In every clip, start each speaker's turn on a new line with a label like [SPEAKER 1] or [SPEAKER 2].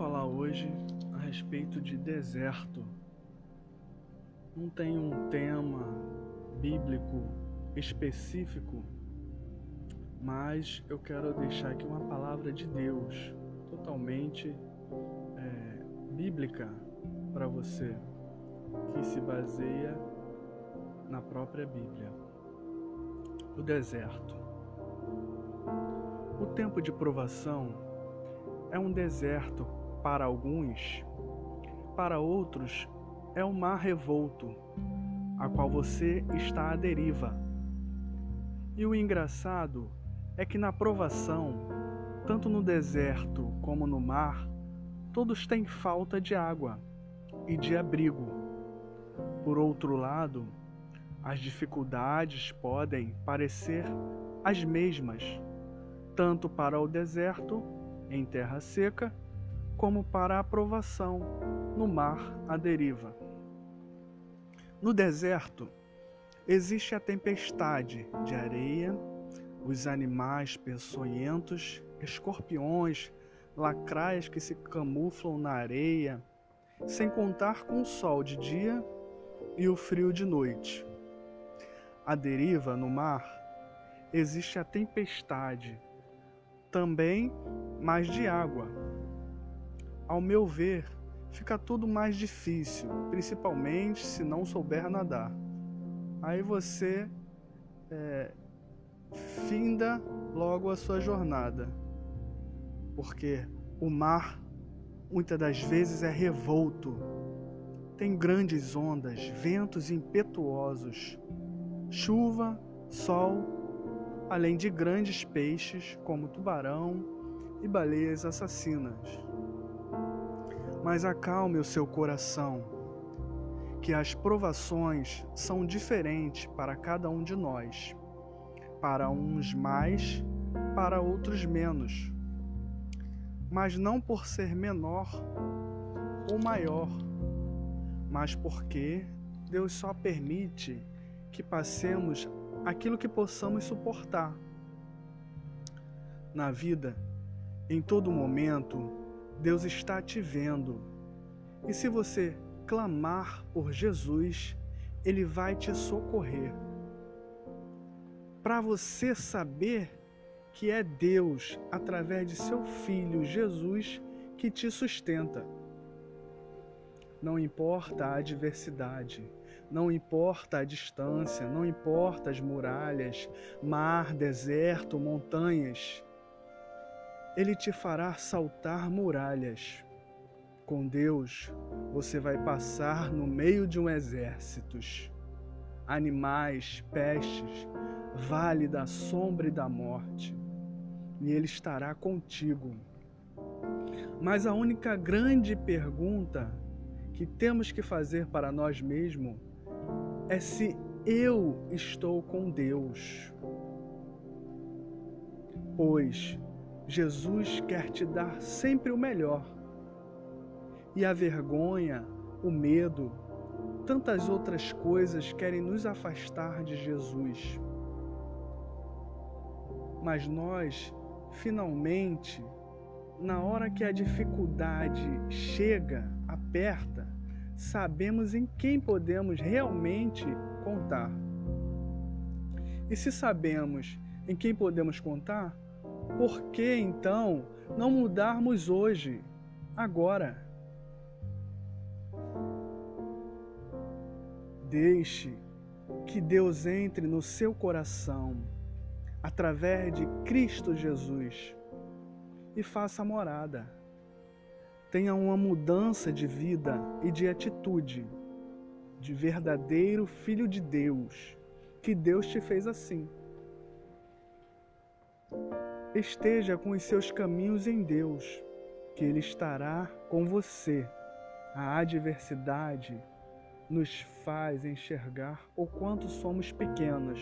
[SPEAKER 1] falar hoje a respeito de deserto. Não tem um tema bíblico específico, mas eu quero deixar aqui uma palavra de Deus totalmente é, bíblica para você, que se baseia na própria Bíblia. O deserto. O tempo de provação é um deserto para alguns, para outros é um mar revolto, a qual você está à deriva. E o engraçado é que na provação, tanto no deserto como no mar, todos têm falta de água e de abrigo. Por outro lado, as dificuldades podem parecer as mesmas, tanto para o deserto em terra seca, como para aprovação no mar à deriva. No deserto, existe a tempestade de areia, os animais peçonhentos, escorpiões, lacraias que se camuflam na areia, sem contar com o sol de dia e o frio de noite. À deriva no mar, existe a tempestade também mais de água. Ao meu ver, fica tudo mais difícil, principalmente se não souber nadar. Aí você é, finda logo a sua jornada, porque o mar muitas das vezes é revolto, tem grandes ondas, ventos impetuosos, chuva, sol além de grandes peixes como tubarão e baleias assassinas. Mas acalme o seu coração, que as provações são diferentes para cada um de nós, para uns mais, para outros menos, mas não por ser menor ou maior, mas porque Deus só permite que passemos aquilo que possamos suportar. Na vida, em todo momento, Deus está te vendo. E se você clamar por Jesus, Ele vai te socorrer. Para você saber que é Deus, através de seu Filho Jesus, que te sustenta. Não importa a adversidade não importa a distância, não importa as muralhas, mar, deserto, montanhas. Ele te fará saltar muralhas. Com Deus, você vai passar no meio de um exército. Animais, pestes, vale da sombra e da morte. E Ele estará contigo. Mas a única grande pergunta que temos que fazer para nós mesmos é se eu estou com Deus. Pois Jesus quer te dar sempre o melhor. E a vergonha, o medo, tantas outras coisas querem nos afastar de Jesus. Mas nós, finalmente, na hora que a dificuldade chega, aperta, sabemos em quem podemos realmente contar. E se sabemos em quem podemos contar, por que então não mudarmos hoje, agora? Deixe que Deus entre no seu coração através de Cristo Jesus e faça morada tenha uma mudança de vida e de atitude, de verdadeiro filho de Deus, que Deus te fez assim. Esteja com os seus caminhos em Deus, que Ele estará com você. A adversidade nos faz enxergar o quanto somos pequenos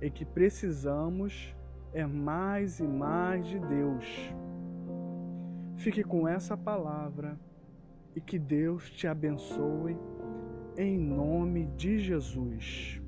[SPEAKER 1] e que precisamos é mais e mais de Deus. Fique com essa palavra e que Deus te abençoe em nome de Jesus.